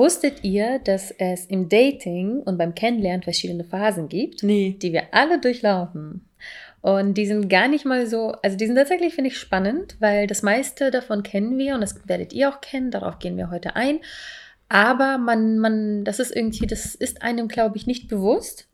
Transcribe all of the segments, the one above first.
Wusstet ihr, dass es im Dating und beim Kennenlernen verschiedene Phasen gibt, Nee. die wir alle durchlaufen? Und die sind gar nicht mal so, also die sind tatsächlich, finde ich, spannend, weil das meiste davon kennen wir und das werdet ihr auch kennen, darauf gehen wir heute ein. Aber man, man, das ist irgendwie, das ist einem, glaube ich, nicht bewusst,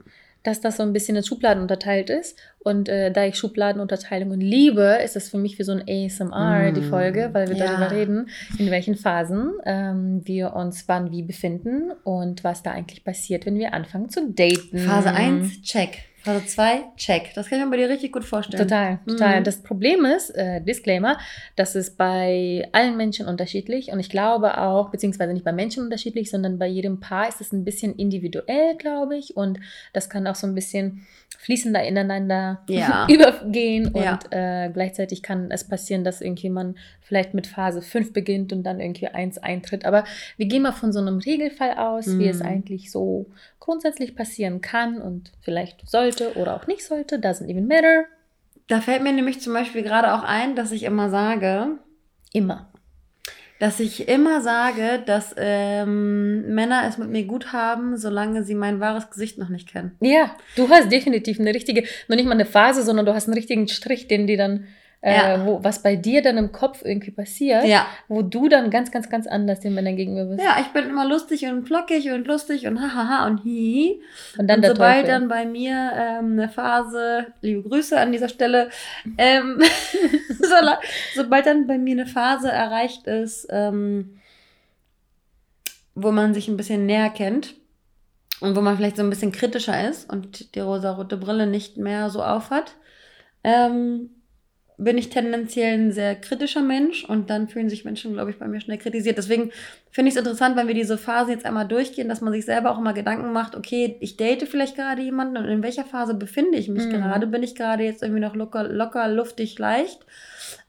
dass das so ein bisschen in Schubladen unterteilt ist. Und äh, da ich Schubladenunterteilungen liebe, ist das für mich wie so ein ASMR, die Mm, Folge, weil wir ja. darüber reden, in welchen Phasen ähm, wir uns wann wie befinden und was da eigentlich passiert, wenn wir anfangen zu daten. Phase 1, check. Phase 2, check. Das kann ich mir bei dir richtig gut vorstellen. Total, total. Mhm. Das Problem ist, äh, Disclaimer, das ist bei allen Menschen unterschiedlich und ich glaube auch, beziehungsweise nicht bei Menschen unterschiedlich, sondern bei jedem Paar ist es ein bisschen individuell, glaube ich, und das kann auch so ein bisschen fließender ineinander Ja. übergehen und Ja. äh, gleichzeitig kann es passieren, dass irgendwie man vielleicht mit Phase 5 beginnt und dann irgendwie 1 eintritt. Aber wir gehen mal von so einem Regelfall aus, wie es Mhm. eigentlich so grundsätzlich passieren kann und vielleicht sollte oder auch nicht sollte. Doesn't even matter. Da fällt mir nämlich zum Beispiel gerade auch ein, dass ich immer sage, Immer. dass ich immer sage, dass ähm, Männer es mit mir gut haben, solange sie mein wahres Gesicht noch nicht kennen. Ja, du hast definitiv eine richtige, noch nicht mal eine Phase, sondern du hast einen richtigen Strich, den die dann, äh, Ja. wo, was bei dir dann im Kopf irgendwie passiert, Ja. wo du dann ganz, ganz, ganz anders den Männern gegenüber bist. Ja, ich bin immer lustig und flockig und lustig und hahaha und hihi. Und dann und der sobald Teufel. dann bei mir ähm, eine Phase, liebe Grüße an dieser Stelle, ähm, sobald dann bei mir eine Phase erreicht ist, ähm, wo man sich ein bisschen näher kennt und wo man vielleicht so ein bisschen kritischer ist und die rosarote Brille nicht mehr so aufhat, ähm, bin ich tendenziell ein sehr kritischer Mensch und dann fühlen sich Menschen, glaube ich, bei mir schnell kritisiert. Deswegen finde ich es interessant, wenn wir diese Phasen jetzt einmal durchgehen, dass man sich selber auch immer Gedanken macht, okay, ich date vielleicht gerade jemanden und in welcher Phase befinde ich mich Mhm. gerade? Bin ich gerade jetzt irgendwie noch locker, locker luftig, leicht?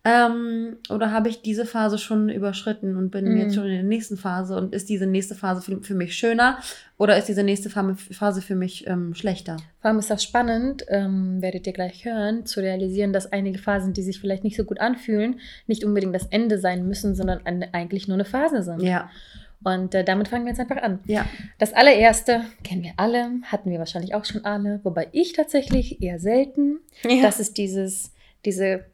Ähm, oder habe ich diese Phase schon überschritten und bin Mhm. jetzt schon in der nächsten Phase und ist diese nächste Phase für, für mich schöner oder ist diese nächste Phase Phase für mich ähm, schlechter? Vor allem ist das spannend, ähm, werdet ihr gleich hören, zu realisieren, dass einige Phasen, die sich vielleicht nicht so gut anfühlen, nicht unbedingt das Ende sein müssen, sondern eine, eigentlich nur eine Phase sind. Ja, Und äh, damit fangen wir jetzt einfach an. ja. Das allererste kennen wir alle, hatten wir wahrscheinlich auch schon alle, wobei ich tatsächlich eher selten. ja. Das ist dieses, diese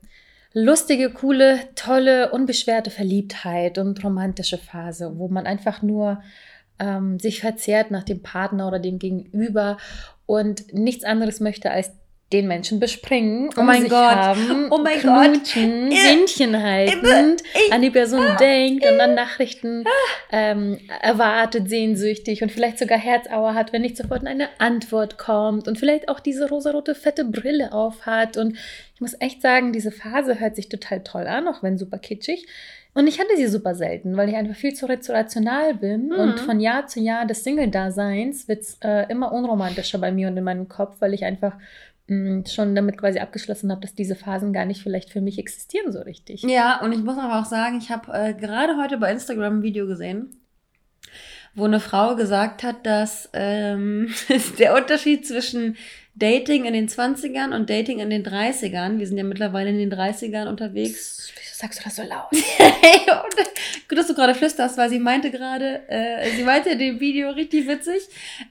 lustige, coole, tolle, unbeschwerte Verliebtheit und romantische Phase, wo man einfach nur ähm, sich verzehrt nach dem Partner oder dem Gegenüber und nichts anderes möchte als den Menschen bespringen, Oh mein sich Gott. haben, Oh mein Gott. knutschen, Äh, Händchen haltend, Ah. an die Person denkt und dann Nachrichten ähm, erwartet, sehnsüchtig und vielleicht sogar Herzauer hat, wenn nicht sofort eine Antwort kommt und vielleicht auch diese rosarote fette Brille auf hat. Und ich muss echt sagen, diese Phase hört sich total toll an, auch wenn super kitschig. Und ich hatte sie super selten, weil ich einfach viel zu rational bin. Mhm. Und von Jahr zu Jahr des Single-Daseins wird es äh, immer unromantischer bei mir und in meinem Kopf, weil ich einfach schon damit quasi abgeschlossen habe, dass diese Phasen gar nicht vielleicht für mich existieren so richtig. Ja, und ich muss aber auch sagen, ich habe äh, gerade heute bei Instagram ein Video gesehen, wo eine Frau gesagt hat, dass ähm, der Unterschied zwischen Dating in den 20ern und Dating in den 30ern, wir sind ja mittlerweile in den 30ern unterwegs. Wieso sagst du das so laut? gut, dass du gerade flüsterst, weil sie meinte gerade, äh, sie meinte in dem Video richtig witzig,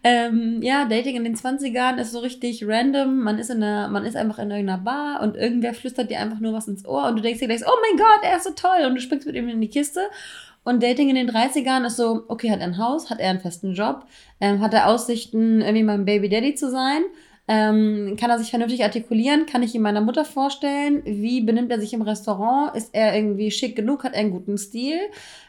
ähm, ja, Dating in den 20ern ist so richtig random, man ist in einer, man ist einfach in irgendeiner Bar und irgendwer flüstert dir einfach nur was ins Ohr und du denkst dir gleich, oh mein Gott, er ist so toll und du springst mit ihm in die Kiste. Und Dating in den 30ern ist so, okay, hat er ein Haus, hat er einen festen Job, ähm, hat er Aussichten, irgendwie mein Baby Daddy zu sein, ähm, kann er sich vernünftig artikulieren? Kann ich ihn meiner Mutter vorstellen? Wie benimmt er sich im Restaurant? Ist er irgendwie schick genug? Hat er einen guten Stil?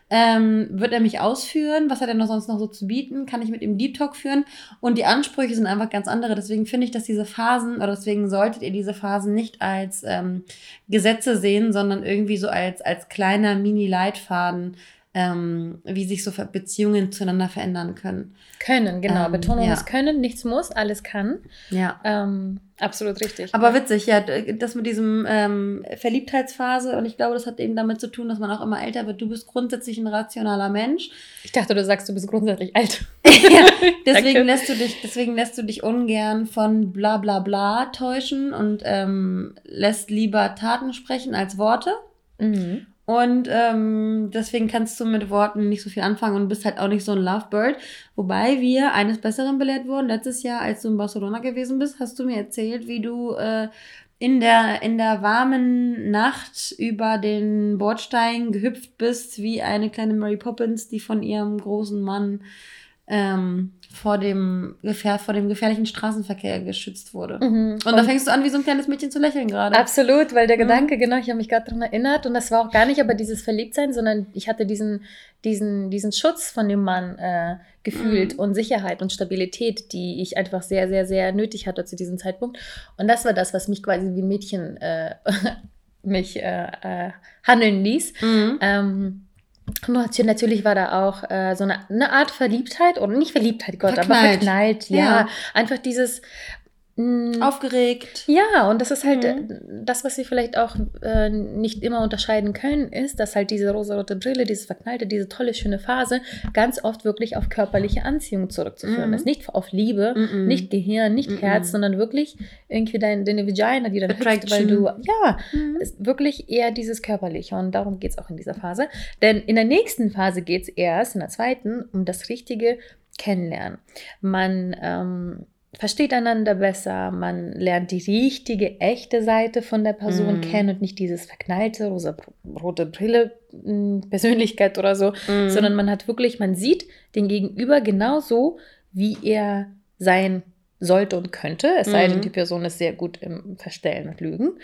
Ähm, wird er mich ausführen? Was hat er noch sonst noch so zu bieten? Kann ich mit ihm Deep Talk führen? Und die Ansprüche sind einfach ganz andere. Deswegen finde ich, dass diese Phasen, oder deswegen solltet ihr diese Phasen nicht als ähm, Gesetze sehen, sondern irgendwie so als, als kleiner Mini-Leitfaden, ähm, wie sich so Beziehungen zueinander verändern können. Können, genau. Ähm, Betonung ja. ist können, nichts muss, alles kann. Ja. Ähm, absolut richtig. Aber witzig, ja, das mit diesem ähm, Verliebtheitsphase und ich glaube, das hat eben damit zu tun, dass man auch immer älter wird. Du bist grundsätzlich ein rationaler Mensch. ich dachte, du sagst, du bist grundsätzlich alt. ja, deswegen Danke. lässt du dich, deswegen lässt du dich ungern von bla bla bla täuschen und ähm, lässt lieber Taten sprechen als Worte. Mhm. Und ähm, deswegen kannst du mit Worten nicht so viel anfangen und bist halt auch nicht so ein Lovebird. Wobei wir eines Besseren belehrt wurden. Letztes Jahr, als du in Barcelona gewesen bist, hast du mir erzählt, wie du äh, in, der, in der warmen Nacht über den Bordstein gehüpft bist, wie eine kleine Mary Poppins, die von ihrem großen Mann ähm, vor, dem gefähr vor dem gefährlichen Straßenverkehr geschützt wurde. Mhm. Und da fängst du an, wie so ein kleines Mädchen zu lächeln gerade. Absolut, weil der Mhm. Gedanke, genau, ich habe mich gerade daran erinnert und das war auch gar nicht aber dieses Verliebtsein, sondern ich hatte diesen, diesen, diesen Schutz von dem Mann äh, gefühlt Mhm. und Sicherheit und Stabilität, die ich einfach sehr, sehr, sehr nötig hatte zu diesem Zeitpunkt. Und das war das, was mich quasi wie ein Mädchen äh, mich äh, äh, handeln ließ. Mhm. Ähm, und natürlich war da auch äh, so eine, eine Art Verliebtheit, oder nicht Verliebtheit, Gott, aber Verknallt. verknallt, ja. Ja. Einfach dieses. Mh, Aufgeregt. ja, und das ist halt Mhm. äh, das, was sie vielleicht auch äh, nicht immer unterscheiden können, ist, dass halt diese rosarote Brille, dieses Verknallte, diese tolle, schöne Phase ganz oft wirklich auf körperliche Anziehung zurückzuführen Mhm. ist. Nicht auf Liebe, Mhm. nicht Gehirn, nicht Mhm. Herz, sondern wirklich irgendwie dein, deine Vagina, die dann hüpft, weil du, ja, Mhm. ist wirklich eher dieses Körperliche und darum geht es auch in dieser Phase. Denn in der nächsten Phase geht es erst, in der zweiten, um das richtige Kennenlernen. Man ähm, versteht einander besser, man lernt die richtige, echte Seite von der Person Mhm. kennen und nicht dieses verknallte, rosa, rote Brille, mh, Persönlichkeit oder so, Mhm. sondern man hat wirklich, man sieht den Gegenüber genauso, wie er sein sollte und könnte, es sei denn, Mhm. die Person ist sehr gut im Verstellen und Lügen.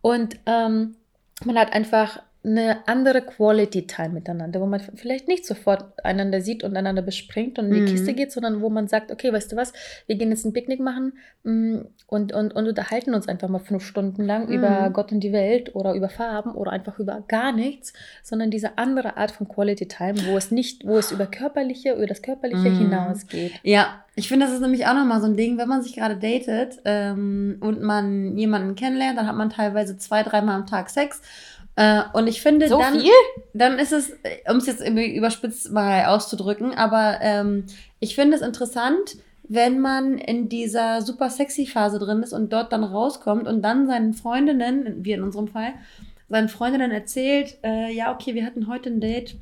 Und ähm, man hat einfach eine andere Quality Time miteinander, wo man vielleicht nicht sofort einander sieht und einander bespringt und in die Mhm. Kiste geht, sondern wo man sagt, okay, weißt du was, wir gehen jetzt ein Picknick machen mm, und, und, und unterhalten uns einfach mal fünf Stunden lang Mhm. über Gott und die Welt oder über Farben oder einfach über gar nichts, sondern diese andere Art von Quality Time, wo es nicht, wo es über körperliche, über das Körperliche Mhm. hinausgeht. Ja, ich finde, das ist nämlich auch nochmal so ein Ding, wenn man sich gerade datet ähm, und man jemanden kennenlernt, dann hat man teilweise zwei, dreimal am Tag Sex. Äh, und ich finde, So dann, viel? dann ist es, um es jetzt irgendwie überspitzt mal auszudrücken, aber ähm, ich finde es interessant, wenn man in dieser super sexy Phase drin ist und dort dann rauskommt und dann seinen Freundinnen, wie in unserem Fall, seinen Freundinnen erzählt, äh, ja, okay, wir hatten heute ein Date,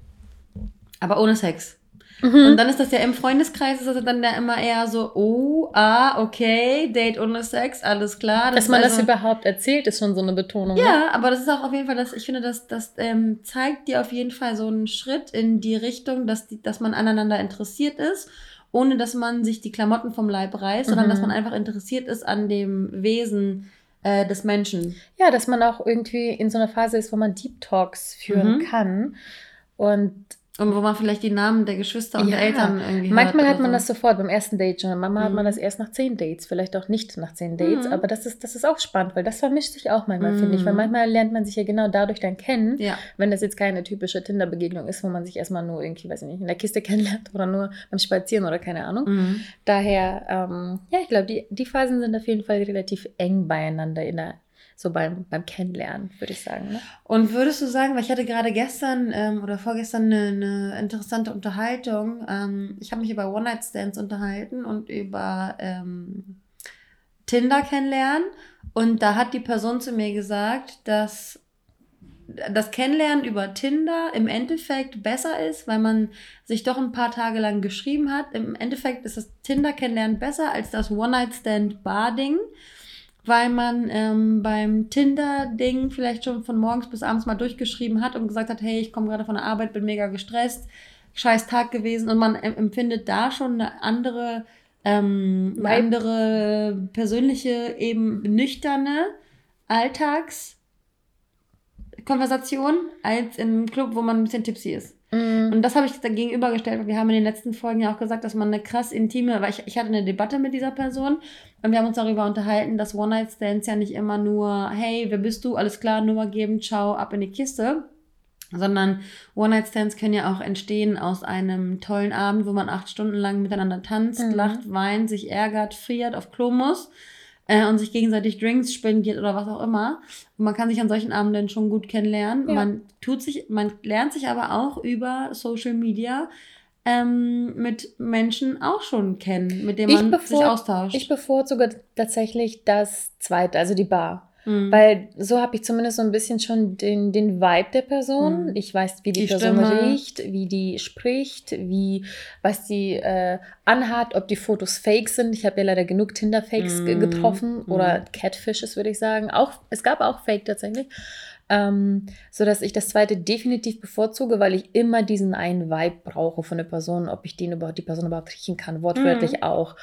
aber ohne Sex. Mhm. Und dann ist das ja im Freundeskreis, ist das dann ja immer eher so, oh, ah, okay, Date ohne Sex, alles klar. Dass ist man das also- überhaupt erzählt, ist schon so eine Betonung. ne? Ja, aber das ist auch auf jeden Fall, das, ich finde, das, das ähm, zeigt dir auf jeden Fall so einen Schritt in die Richtung, dass, die, dass man aneinander interessiert ist, ohne dass man sich die Klamotten vom Leib reißt, sondern Mhm. dass man einfach interessiert ist an dem Wesen äh, des Menschen. Ja, dass man auch irgendwie in so einer Phase ist, wo man Deep Talks führen Mhm. kann. Und Und wo man vielleicht die Namen der Geschwister und Ja, der Eltern irgendwie manchmal hört hat man oder das sofort beim ersten Date schon. Manchmal hat man Mhm. das erst nach zehn Dates, vielleicht auch nicht nach zehn Dates. Mhm. Aber das ist, das ist auch spannend, weil das vermischt sich auch manchmal, Mhm. finde ich. Weil manchmal lernt man sich ja genau dadurch dann kennen. Ja. Wenn das jetzt keine typische Tinder-Begegnung ist, wo man sich erstmal nur irgendwie, weiß ich nicht, in der Kiste kennenlernt oder nur beim Spazieren oder keine Ahnung. Mhm. Daher, ähm, ja, ich glaube, die, die Phasen sind auf jeden Fall relativ eng beieinander in der, so beim, beim Kennenlernen, würde ich sagen. Ne? Und würdest du sagen, weil ich hatte gerade gestern ähm, oder vorgestern eine, eine interessante Unterhaltung, ähm, ich habe mich über One-Night-Stands unterhalten und über ähm, Tinder kennenlernen und da hat die Person zu mir gesagt, dass das Kennenlernen über Tinder im Endeffekt besser ist, weil man sich doch ein paar Tage lang geschrieben hat. Im Endeffekt ist das Tinder-Kennenlernen besser als das One-Night-Stand-Bar-Ding weil man ähm, beim Tinder-Ding vielleicht schon von morgens bis abends mal durchgeschrieben hat und gesagt hat, hey, ich komme gerade von der Arbeit, bin mega gestresst, scheiß Tag gewesen und man em- empfindet da schon eine andere, ähm, eine andere persönliche, eben nüchterne Alltagskonversation als in einem Club, wo man ein bisschen tipsy ist. Mhm. Und das habe ich dann gegenübergestellt, weil wir haben in den letzten Folgen ja auch gesagt, dass man eine krass intime, weil ich, ich hatte eine Debatte mit dieser Person und wir haben uns darüber unterhalten, dass One-Night-Stands ja nicht immer nur, hey, wer bist du, alles klar, Nummer geben, ciao, ab in die Kiste, sondern One-Night-Stands können ja auch entstehen aus einem tollen Abend, wo man acht Stunden lang miteinander tanzt, Mhm. lacht, weint, sich ärgert, friert, auf Klo muss äh, und sich gegenseitig Drinks spendiert oder was auch immer. Und man kann sich an solchen Abenden schon gut kennenlernen. Ja. Man tut sich, man lernt sich aber auch über Social Media ähm, mit Menschen auch schon kennen, mit denen man sich austauscht. Ich bevorzuge tatsächlich das zweite, also die Bar. Mhm. Weil so habe ich zumindest so ein bisschen schon den, den Vibe der Person. Mhm. Ich weiß, wie die, Die Person Stimme. riecht, wie die spricht, wie, was die äh, anhat, ob die Fotos fake sind. Ich habe ja leider genug Tinder-Fakes Mhm. getroffen oder Mhm. Catfishes, würde ich sagen. Auch, es gab auch Fake tatsächlich. Ähm, so dass ich das zweite definitiv bevorzuge, weil ich immer diesen einen Vibe brauche von der Person, ob ich den überhaupt, die Person überhaupt riechen kann, wortwörtlich Mhm. auch.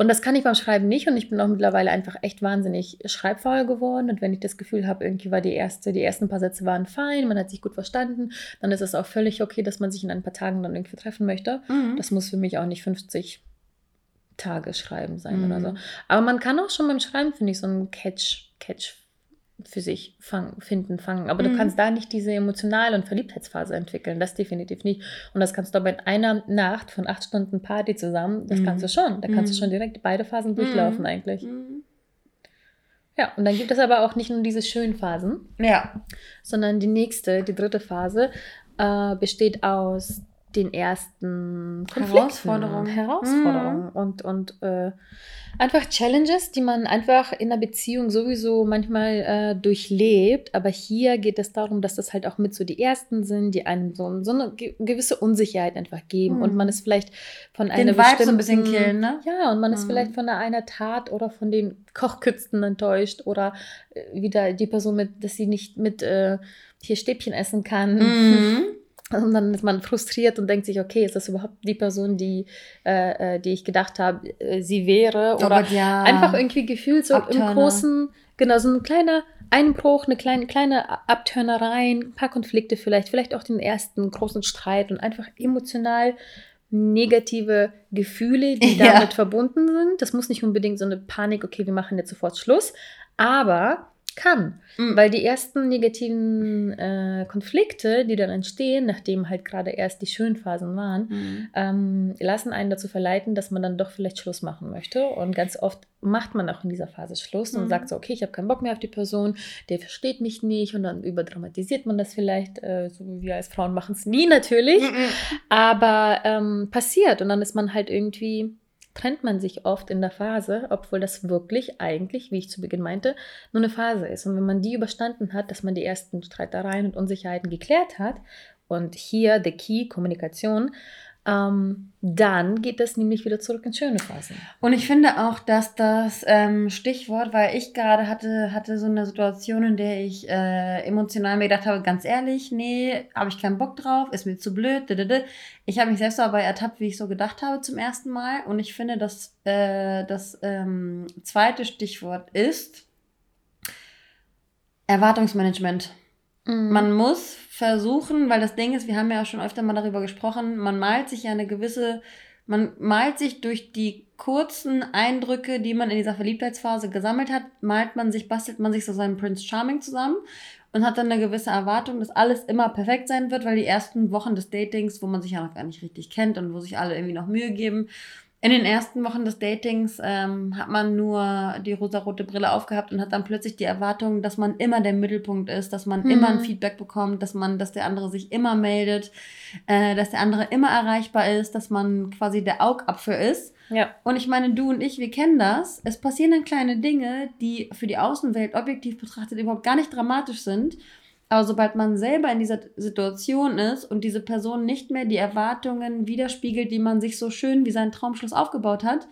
Und das kann ich beim Schreiben nicht und ich bin auch mittlerweile einfach echt wahnsinnig schreibfaul geworden. Und wenn ich das Gefühl habe, irgendwie war die erste, die ersten paar Sätze waren fein, man hat sich gut verstanden, dann ist es auch völlig okay, dass man sich in ein paar Tagen dann irgendwie treffen möchte. Mhm. Das muss für mich auch nicht 50 Tage schreiben sein oder Mhm. so. Aber man kann auch schon beim Schreiben, finde ich, so einen Catch, Catch für sich fang, finden, fangen. Aber du Mhm. kannst da nicht diese Emotional- und Verliebtheitsphase entwickeln. Das definitiv nicht. Und das kannst du aber in einer Nacht von acht Stunden Party zusammen, das Mhm. kannst du schon. Da kannst du Mhm. schon direkt beide Phasen durchlaufen Mhm. eigentlich. Mhm. Ja, und dann gibt es aber auch nicht nur diese schönen Phasen, Ja. sondern die nächste, die dritte Phase, äh, besteht aus den ersten Konflikten, Herausforderungen. Herausforderungen und, und äh, einfach Challenges, die man einfach in einer Beziehung sowieso manchmal äh, durchlebt. Aber hier geht es darum, dass das halt auch mit so die ersten sind, die einem so, so eine ge- gewisse Unsicherheit einfach geben Mhm. und man ist vielleicht von Den einer Vibe so ein bisschen killen, ne? ja, und man ist Mhm. vielleicht von einer, einer Tat oder von den Kochkünsten enttäuscht oder äh, wieder die Person mit, dass sie nicht mit äh, hier Stäbchen essen kann. Und dann ist man frustriert und denkt sich, okay, ist das überhaupt die Person, die, äh, äh, die ich gedacht habe, äh, sie wäre? Oh Oder Gott, ja. einfach irgendwie gefühlt so Abturner. im großen, genau, so ein kleiner Einbruch, eine kleine, kleine Abturnereien, ein paar Konflikte vielleicht, vielleicht auch den ersten großen Streit und einfach emotional negative Gefühle, die Ja. damit verbunden sind. Das muss nicht unbedingt so eine Panik, okay, wir machen jetzt sofort Schluss, aber kann. Mhm. Weil die ersten negativen äh, Konflikte, die dann entstehen, nachdem halt gerade erst die schönen Phasen waren, Mhm. ähm, lassen einen dazu verleiten, dass man dann doch vielleicht Schluss machen möchte. Und ganz oft macht man auch in dieser Phase Schluss und Mhm. sagt so, okay, ich habe keinen Bock mehr auf die Person, der versteht mich nicht und dann überdramatisiert man das vielleicht. Äh, so wie wir als Frauen machen es nie natürlich, Mhm. aber ähm, passiert und dann ist man halt irgendwie trennt man sich oft in der Phase, obwohl das wirklich eigentlich, wie ich zu Beginn meinte, nur eine Phase ist. Und wenn man die überstanden hat, dass man die ersten Streitereien und Unsicherheiten geklärt hat, und hier der Key, Kommunikation, ähm, dann geht das nämlich wieder zurück in schöne Phasen. Und ich finde auch, dass das ähm, Stichwort, weil ich gerade hatte, hatte so eine Situation, in der ich äh, emotional mir gedacht habe, ganz ehrlich, nee, habe ich keinen Bock drauf, ist mir zu blöd. ddd. Ich habe mich selbst dabei ertappt, wie ich so gedacht habe zum ersten Mal. Und ich finde, dass äh, das ähm, zweite Stichwort ist Erwartungsmanagement. Mhm. Man muss versuchen, weil das Ding ist, wir haben ja auch schon öfter mal darüber gesprochen, man malt sich ja eine gewisse, man malt sich durch die kurzen Eindrücke, die man in dieser Verliebtheitsphase gesammelt hat, malt man sich, bastelt man sich so seinen Prince Charming zusammen und hat dann eine gewisse Erwartung, dass alles immer perfekt sein wird, weil die ersten Wochen des Datings, wo man sich ja noch gar nicht richtig kennt und wo sich alle irgendwie noch Mühe geben, in den ersten Wochen des Datings ähm, hat man nur die rosarote Brille aufgehabt und hat dann plötzlich die Erwartung, dass man immer der Mittelpunkt ist, dass man Mhm. immer ein Feedback bekommt, dass man, dass der andere sich immer meldet, äh, dass der andere immer erreichbar ist, dass man quasi der Augapfel ist. ja. Und ich meine, du und ich, wir kennen das. Es passieren dann kleine Dinge, die für die Außenwelt objektiv betrachtet überhaupt gar nicht dramatisch sind. Aber sobald man selber in dieser Situation ist und diese Person nicht mehr die Erwartungen widerspiegelt, die man sich so schön wie seinen Traumschluss aufgebaut hat,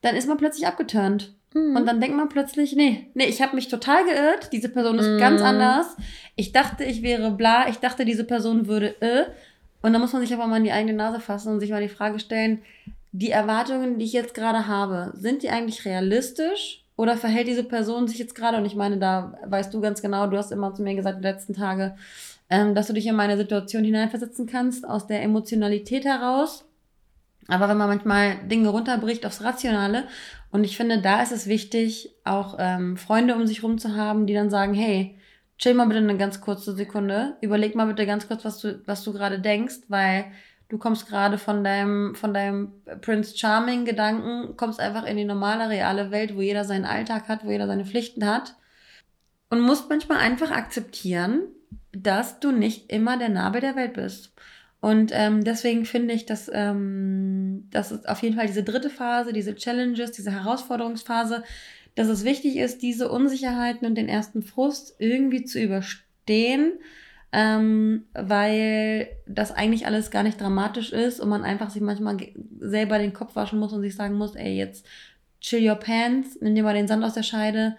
dann ist man plötzlich abgeturnt. Mhm. Und dann denkt man plötzlich, nee, nee, ich habe mich total geirrt, diese Person ist Mhm. ganz anders. Ich dachte, ich wäre bla, ich dachte, diese Person würde äh. Und dann muss man sich aber mal in die eigene Nase fassen und sich mal die Frage stellen, die Erwartungen, die ich jetzt gerade habe, sind die eigentlich realistisch? Oder verhält diese Person sich jetzt gerade, und ich meine, da weißt du ganz genau, du hast immer zu mir gesagt, die letzten Tage, ähm, dass du dich in meine Situation hineinversetzen kannst, aus der Emotionalität heraus. Aber wenn man manchmal Dinge runterbricht aufs Rationale, und ich finde, da ist es wichtig, auch ähm, Freunde um sich rum zu haben, die dann sagen, hey, chill mal bitte eine ganz kurze Sekunde. Überleg mal bitte ganz kurz, was du, was du gerade denkst, weil du kommst gerade von deinem, von deinem Prince Charming Gedanken, kommst einfach in die normale, reale Welt, wo jeder seinen Alltag hat, wo jeder seine Pflichten hat. Und musst manchmal einfach akzeptieren, dass du nicht immer der Nabel der Welt bist. Und ähm, deswegen finde ich, dass, ähm, dass es auf jeden Fall diese dritte Phase, diese Challenges, diese Herausforderungsphase, dass es wichtig ist, diese Unsicherheiten und den ersten Frust irgendwie zu überstehen, ähm, weil das eigentlich alles gar nicht dramatisch ist und man einfach sich manchmal selber den Kopf waschen muss und sich sagen muss, ey, jetzt chill your pants, nimm dir mal den Sand aus der Scheide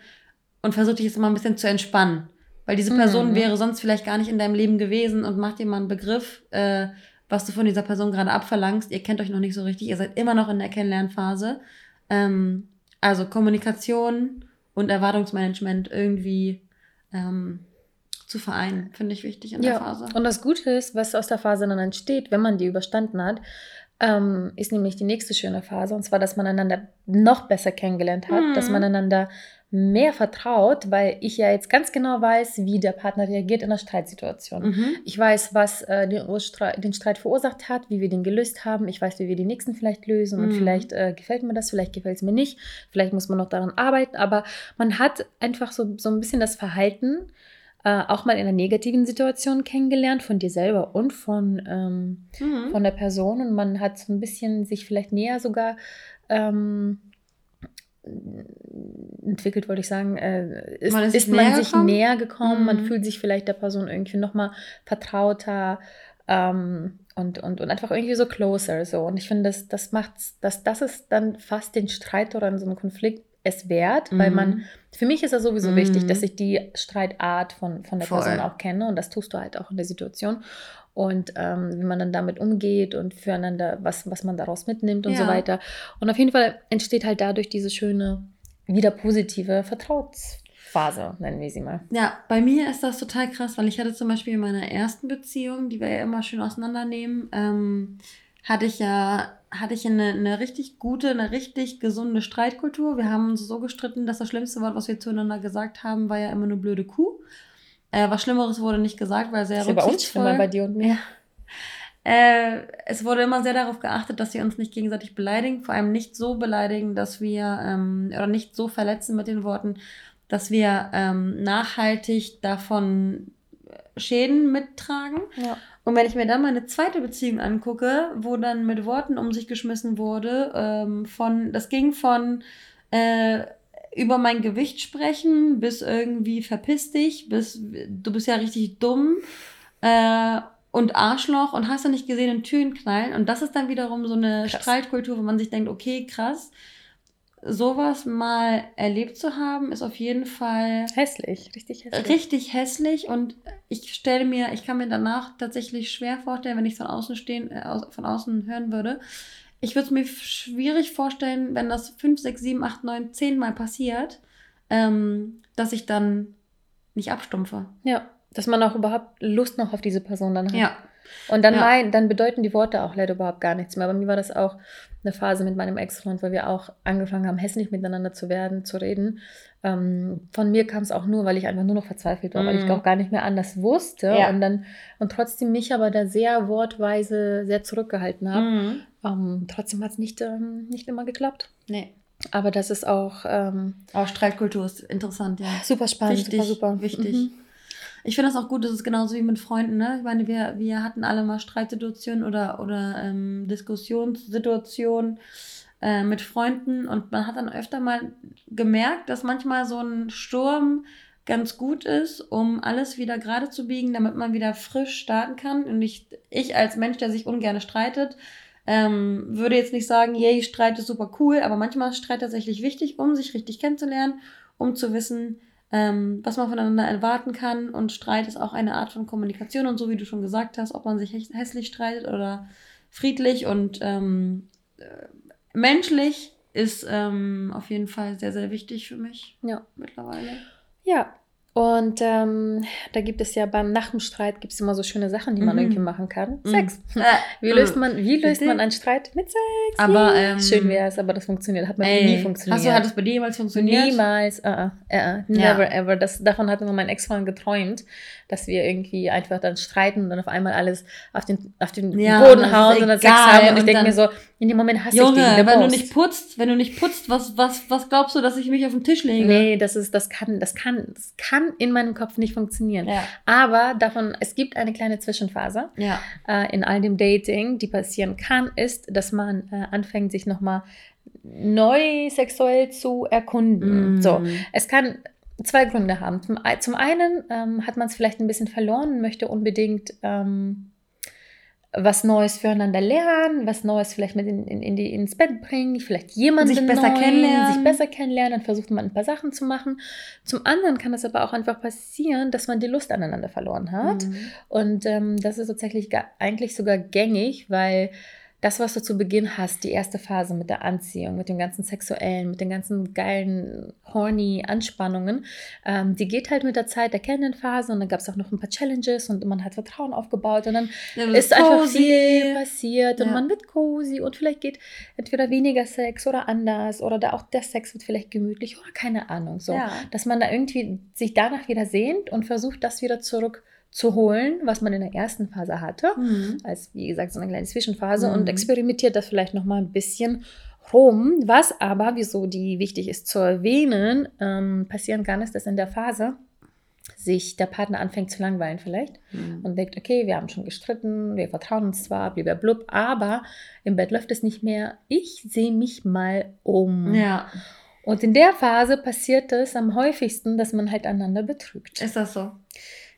und versuch dich jetzt mal ein bisschen zu entspannen. Weil diese Person mhm. wäre sonst vielleicht gar nicht in deinem Leben gewesen und macht dir mal einen Begriff, äh, was du von dieser Person gerade abverlangst. Ihr kennt euch noch nicht so richtig, ihr seid immer noch in der Kennenlernphase. Ähm, also Kommunikation und Erwartungsmanagement irgendwie ähm, zu vereinen, finde ich wichtig in ja. der Phase. Und das Gute ist, was aus der Phase dann entsteht, wenn man die überstanden hat, ähm, ist nämlich die nächste schöne Phase. Und zwar, dass man einander noch besser kennengelernt hat, mhm. dass man einander mehr vertraut, weil ich ja jetzt ganz genau weiß, wie der Partner reagiert in einer Streitsituation. Mhm. Ich weiß, was äh, den, den, Streit verursacht hat, wie wir den gelöst haben. Ich weiß, wie wir die nächsten vielleicht lösen. Mhm. Und vielleicht äh, gefällt mir das, vielleicht gefällt es mir nicht. Vielleicht muss man noch daran arbeiten. Aber man hat einfach so, so ein bisschen das Verhalten, äh, auch mal in einer negativen Situation kennengelernt, von dir selber und von, ähm, mhm. von der Person. Und man hat so ein bisschen sich vielleicht näher sogar ähm, entwickelt, wollte ich sagen, äh, ist, man ist, ist man sich gekommen? näher gekommen, mhm. man fühlt sich vielleicht der Person irgendwie nochmal vertrauter ähm, und, und, und einfach irgendwie so closer. So. Und ich finde, das, das macht das, das ist dann fast den Streit oder so einen Konflikt es wert, mhm. weil man, für mich ist das sowieso mhm. wichtig, dass ich die Streitart von, von der Voll. Person auch kenne und das tust du halt auch in der Situation und ähm, wie man dann damit umgeht und füreinander, was, was man daraus mitnimmt und ja. so weiter. Und auf jeden Fall entsteht halt dadurch diese schöne, wieder positive Vertrauensphase, nennen wir sie mal. Ja, bei mir ist das total krass, weil ich hatte zum Beispiel in meiner ersten Beziehung, die wir ja immer schön auseinandernehmen, ähm, hatte ich ja hatte ich eine, eine richtig gute, eine richtig gesunde Streitkultur. Wir haben uns so gestritten, dass das schlimmste Wort, was wir zueinander gesagt haben, war ja immer eine blöde Kuh. Äh, was Schlimmeres wurde nicht gesagt, weil sehr das ist bei uns schlimmer bei dir und mir. Äh, es wurde immer sehr darauf geachtet, dass wir uns nicht gegenseitig beleidigen, vor allem nicht so beleidigen, dass wir, ähm, oder nicht so verletzen mit den Worten, dass wir ähm, nachhaltig davon Schäden mittragen. Ja. Und wenn ich mir dann meine zweite Beziehung angucke, wo dann mit Worten um sich geschmissen wurde, ähm, von, das ging von äh, über mein Gewicht sprechen, bis irgendwie verpiss dich, bis du bist ja richtig dumm äh, und Arschloch und hast du nicht gesehen in Türen knallen. Und das ist dann wiederum so eine krass. Streitkultur, wo man sich denkt, okay, krass, sowas mal erlebt zu haben, ist auf jeden Fall hässlich, richtig hässlich. Richtig hässlich und ich stelle mir, ich kann mir danach tatsächlich schwer vorstellen, wenn ich von außen stehen, äh, von außen hören würde, ich würde es mir schwierig vorstellen, wenn das 5, 6, 7, 8, 9, 10 Mal passiert, ähm, dass ich dann nicht abstumpfe. Ja, dass man auch überhaupt Lust noch auf diese Person dann hat. Ja. Und dann, ja. mein, dann bedeuten die Worte auch leider überhaupt gar nichts mehr. Bei mir war das auch eine Phase mit meinem Ex-Freund, weil wir auch angefangen haben, hässlich miteinander zu werden, zu reden. Ähm, von mir kam es auch nur, weil ich einfach nur noch verzweifelt war, mm. weil ich mhm. auch gar nicht mehr anders wusste ja. und dann und trotzdem mich aber da sehr wortweise sehr zurückgehalten habe. Mm. Ähm, trotzdem hat es nicht, ähm, nicht immer geklappt. Nee. Aber das ist auch. Ähm, auch Streitkultur ist interessant, ja. Super spannend, wichtig, super, super. Wichtig. Mhm. Ich finde das auch gut, das ist genauso wie mit Freunden, ne? Ich meine, wir, wir hatten alle mal Streitsituationen oder, oder ähm, Diskussionssituationen äh, mit Freunden und man hat dann öfter mal gemerkt, dass manchmal so ein Sturm ganz gut ist, um alles wieder gerade zu biegen, damit man wieder frisch starten kann. Und ich, ich als Mensch, der sich ungern streitet, ähm, würde jetzt nicht sagen, yay, Streit ist super cool, aber manchmal ist Streit tatsächlich wichtig, um sich richtig kennenzulernen, um zu wissen, ähm, was man voneinander erwarten kann. Und Streit ist auch eine Art von Kommunikation. Und so wie du schon gesagt hast, ob man sich hässlich streitet oder friedlich und ähm, äh, menschlich, ist ähm, auf jeden Fall sehr, sehr wichtig für mich ja. mittlerweile. Ja. Und ähm, da gibt es ja beim Nach dem Streit gibt es immer so schöne Sachen, die man Mhm. irgendwie machen kann. Mhm. Sex. Äh, Wie löst man, wie löst man einen Streit mit Sex? Aber, ähm, schön wäre es, aber das funktioniert. Hat bei mir Ey, nie funktioniert. Hast du, hat das bei dir jemals funktioniert? Niemals, uh -uh, uh never ever. Das, davon hat immer mein Ex-Freund geträumt, dass wir irgendwie einfach dann streiten und dann auf einmal alles auf den, auf den Ja, Boden hauen und dann Sex haben. Und ich denke mir so, in dem Moment hasse ich Junge, den. der wenn du Boss. nicht putzt, wenn du nicht putzt, was, was, was glaubst du, dass ich mich auf den Tisch lege? Nee, das ist, das kann, das kann, das kann in meinem Kopf nicht funktionieren. Ja. Aber davon, es gibt eine kleine Zwischenphase Ja. äh, in all dem Dating, die passieren kann, ist, dass man äh, anfängt, sich nochmal neu sexuell zu erkunden. Mm. So, es kann zwei Gründe haben. Zum, zum einen ähm, hat man es vielleicht ein bisschen verloren und möchte unbedingt ähm, was Neues füreinander lernen, was Neues vielleicht mit in, in, in die, ins Bett bringen, vielleicht jemanden Sich besser neuen, kennenlernen. sich besser kennenlernen, dann versucht man ein paar Sachen zu machen. Zum anderen kann es aber auch einfach passieren, dass man die Lust aneinander verloren hat. Mhm. Und ähm, das ist tatsächlich eigentlich sogar gängig, weil das, was du zu Beginn hast, die erste Phase mit der Anziehung, mit dem ganzen Sexuellen, mit den ganzen geilen, horny Anspannungen, ähm, die geht halt mit der Zeit der Kennenphase und dann gab es auch noch ein paar Challenges und man hat Vertrauen aufgebaut und dann Ja, ist einfach cozy. viel passiert und Ja. man wird cozy und vielleicht geht entweder weniger Sex oder anders oder da auch der Sex wird vielleicht gemütlich oder keine Ahnung. So Ja. dass man da irgendwie sich danach wieder sehnt und versucht, das wieder zurückzuholen, was man in der ersten Phase hatte, Mhm. als wie gesagt so eine kleine Zwischenphase Mhm. und experimentiert das vielleicht noch mal ein bisschen rum. Was aber, wieso die wichtig ist zu erwähnen, ähm, passieren kann, ist, dass in der Phase sich der Partner anfängt zu langweilen vielleicht Mhm. und denkt, okay, wir haben schon gestritten, wir vertrauen uns zwar, blub, aber im Bett läuft es nicht mehr. Ich sehe mich mal um. Ja, Und in der Phase passiert es am häufigsten, dass man halt einander betrügt. ist das so?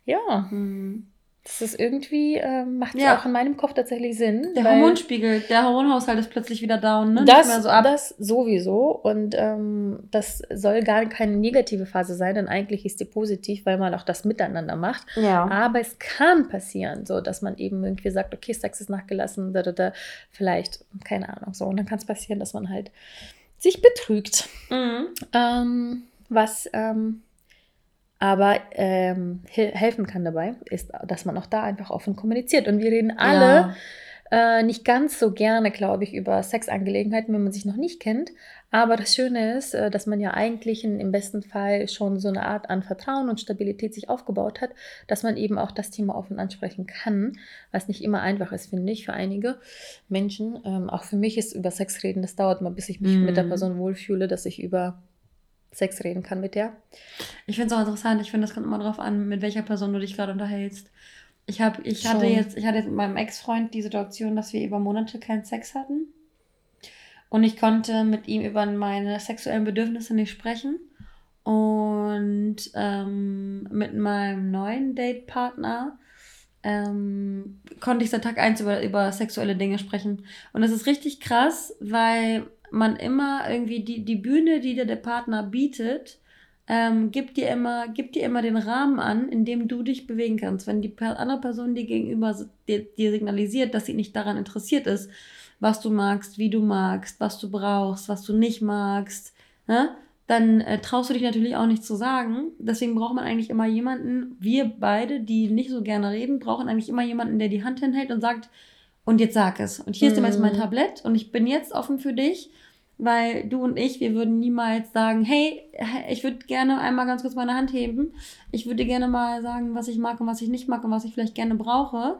Ja, Mhm. das ist irgendwie, ähm, macht Ja. auch in meinem Kopf tatsächlich Sinn. Der Hormonspiegel, der Hormonhaushalt ist plötzlich wieder down, ne? Das, so das sowieso. Und ähm, das soll gar keine negative Phase sein, denn eigentlich ist die positiv, weil man auch das miteinander macht. ja. Aber es kann passieren, so dass man eben irgendwie sagt, okay, Sex ist nachgelassen, da, da, da, vielleicht, keine Ahnung, so. Und dann kann es passieren, dass man halt sich betrügt. Mhm. Ähm, was ähm, aber ähm, hel- helfen kann dabei, ist, dass man auch da einfach offen kommuniziert. Und wir reden alle äh, nicht ganz so gerne, glaube ich, über Sexangelegenheiten, wenn man sich noch nicht kennt. Aber das Schöne ist, äh, dass man ja eigentlich in, im besten Fall schon so eine Art an Vertrauen und Stabilität sich aufgebaut hat, dass man eben auch das Thema offen ansprechen kann, was nicht immer einfach ist, finde ich, für einige Menschen. Ähm, auch für mich ist über Sex reden, das dauert mal, bis ich mich Mhm. mit der Person wohlfühle, dass ich über Sex reden kann mit der. Ich finde es auch interessant. Ich finde, das kommt immer drauf an, mit welcher Person du dich gerade unterhältst. Ich, hab, ich, hatte jetzt, ich hatte jetzt mit meinem Ex-Freund die Situation, dass wir über Monate keinen Sex hatten. Und ich konnte mit ihm über meine sexuellen Bedürfnisse nicht sprechen. Und ähm, mit meinem neuen Datepartner ähm, konnte ich seit Tag 1 über, über sexuelle Dinge sprechen. Und das ist richtig krass, weil man immer irgendwie die, die Bühne, die dir der Partner bietet, ähm, gibt, dir immer, gibt dir immer den Rahmen an, in dem du dich bewegen kannst. Wenn die andere Person dir gegenüber dir, dir signalisiert, dass sie nicht daran interessiert ist, was du magst, wie du magst, was du brauchst, was du nicht magst, ne? dann äh, traust du dich natürlich auch nicht zu sagen. Deswegen braucht man eigentlich immer jemanden, wir beide, die nicht so gerne reden, brauchen eigentlich immer jemanden, der die Hand hinhält und sagt, und jetzt sag es. Und hier ist jetzt mein Mhm. Tablett und ich bin jetzt offen für dich, weil du und ich, wir würden niemals sagen, hey, ich würde gerne einmal ganz kurz meine Hand heben. Ich würde gerne mal sagen, was ich mag und was ich nicht mag und was ich vielleicht gerne brauche.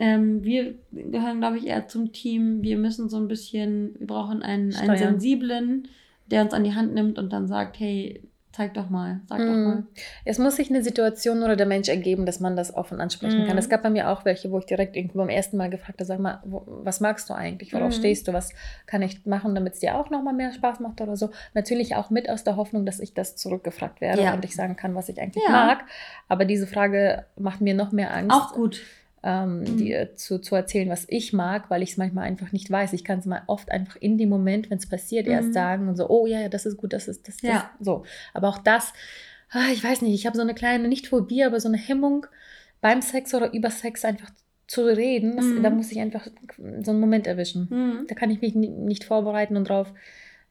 Ähm, wir gehören, glaube ich, eher zum Team. Wir müssen so ein bisschen, wir brauchen einen, einen sensiblen, der uns an die Hand nimmt und dann sagt, hey, zeig doch mal, sag doch Mhm. mal. Es muss sich eine Situation oder der Mensch ergeben, dass man das offen ansprechen Mhm. kann. Es gab bei mir auch welche, wo ich direkt irgendwo beim ersten Mal gefragt habe, sag mal, wo, was magst du eigentlich? Worauf Mhm. stehst du? Was kann ich machen, damit es dir auch nochmal mehr Spaß macht oder so? Natürlich auch mit aus der Hoffnung, dass ich das zurückgefragt werde Ja. und ich sagen kann, was ich eigentlich Ja. mag. Aber diese Frage macht mir noch mehr Angst. Auch gut. Ähm, Mhm. dir zu, zu erzählen, was ich mag, weil ich es manchmal einfach nicht weiß. Ich kann es mal oft einfach in dem Moment, wenn es passiert, Mhm. erst sagen und so, oh ja, ja, das ist gut, das ist das, das Ja. so. Aber auch das, ah, ich weiß nicht, ich habe so eine kleine, nicht Phobie, aber so eine Hemmung beim Sex oder über Sex einfach zu reden. Das, Mhm. Da muss ich einfach so einen Moment erwischen. Mhm. Da kann ich mich ni- nicht vorbereiten und drauf,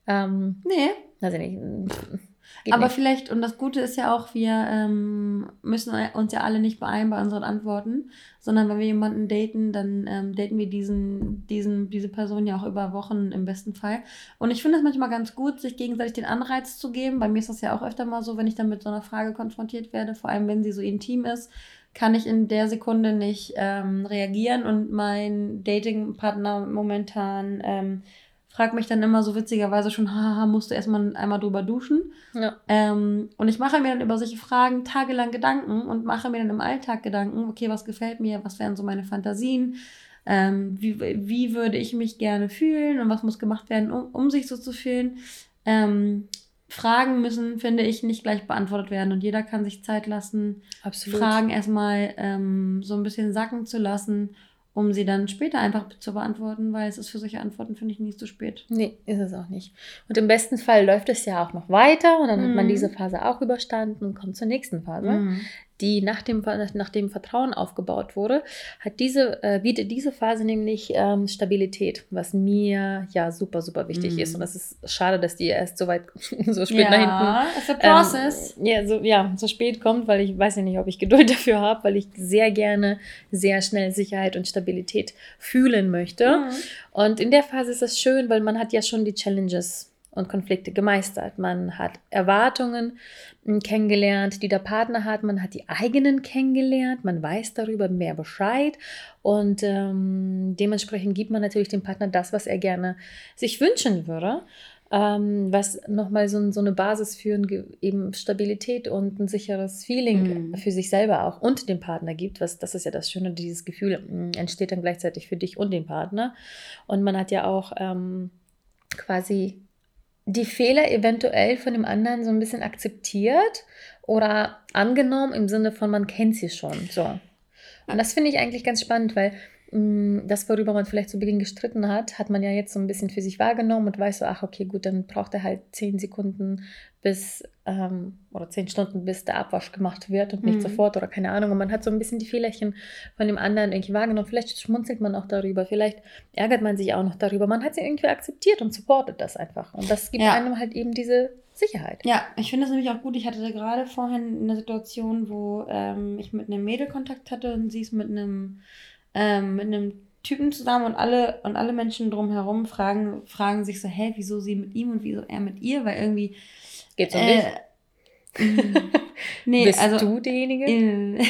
ähm, Nee. ich nicht, Geht Aber nicht. vielleicht, und das Gute ist ja auch, wir ähm, müssen uns ja alle nicht beeilen bei unseren Antworten, sondern wenn wir jemanden daten, dann ähm, daten wir diesen, diesen, diese Person ja auch über Wochen im besten Fall. Und ich finde es manchmal ganz gut, sich gegenseitig den Anreiz zu geben. Bei mir ist das ja auch öfter mal so, wenn ich dann mit so einer Frage konfrontiert werde, vor allem wenn sie so intim ist, kann ich in der Sekunde nicht ähm, reagieren und mein Datingpartner momentan fragt mich dann immer so witzigerweise schon, haha, musst du erstmal einmal drüber duschen. Ja. Ähm, und ich mache mir dann über solche Fragen tagelang Gedanken und mache mir dann im Alltag Gedanken, okay, was gefällt mir, was wären so meine Fantasien, ähm, wie, wie würde ich mich gerne fühlen und was muss gemacht werden, um, um sich so zu fühlen. Ähm, Fragen müssen, finde ich, nicht gleich beantwortet werden und jeder kann sich Zeit lassen, Absolut. Fragen erstmal ähm, so ein bisschen sacken zu lassen um sie dann später einfach zu beantworten, weil es ist für solche Antworten, finde ich, nie zu spät. Nee, ist es auch nicht. Und im besten Fall läuft es ja auch noch weiter und dann mhm. hat man mhm. diese Phase auch überstanden und kommt zur nächsten Phase. Mhm die nach dem, nach dem Vertrauen aufgebaut wurde, hat diese, äh, bietet diese Phase nämlich ähm, Stabilität, was mir ja super, super wichtig mm. ist. Und das ist schade, dass die erst so weit, so spät ja, nach hinten. Prozess. Ähm, ja, so, ja, so spät kommt, weil ich weiß ja nicht, ob ich Geduld dafür habe, weil ich sehr gerne sehr schnell Sicherheit und Stabilität fühlen möchte. Mm. Und in der Phase ist es schön, weil man hat ja schon die Challenges und Konflikte gemeistert. Man hat Erwartungen hm, kennengelernt, die der Partner hat. Man hat die eigenen kennengelernt. Man weiß darüber mehr Bescheid. Und ähm, dementsprechend gibt man natürlich dem Partner das, was er gerne sich wünschen würde. Ähm, was nochmal so, so eine Basis für ein, eben Stabilität und ein sicheres Feeling mm. für sich selber auch und den Partner gibt. Was, das ist ja das Schöne, dieses Gefühl hm, entsteht dann gleichzeitig für dich und den Partner. Und man hat ja auch ähm, quasi die Fehler eventuell von dem anderen so ein bisschen akzeptiert oder angenommen im Sinne von, man kennt sie schon. So. Und das finde ich eigentlich ganz spannend, weil das, worüber man vielleicht zu Beginn gestritten hat, hat man ja jetzt so ein bisschen für sich wahrgenommen und weiß so, ach, okay, gut, dann braucht er halt zehn Sekunden bis ähm, oder zehn Stunden, bis der Abwasch gemacht wird und nicht mhm. sofort oder keine Ahnung. Und man hat so ein bisschen die Fehlerchen von dem anderen irgendwie wahrgenommen. Vielleicht schmunzelt man auch darüber, vielleicht ärgert man sich auch noch darüber. Man hat sie irgendwie akzeptiert und supportet das einfach. Und das gibt ja. einem halt eben diese Sicherheit. Ja, ich finde das nämlich auch gut. Ich hatte gerade vorhin eine Situation, wo ähm, ich mit einem Mädel Kontakt hatte und sie ist mit einem, ähm, mit einem Typen zusammen und alle und alle Menschen drumherum fragen, fragen sich so, hä, wieso sie mit ihm und wieso er mit ihr, weil irgendwie Geht's um äh, dich? nee, Bist also, du diejenige? Äh,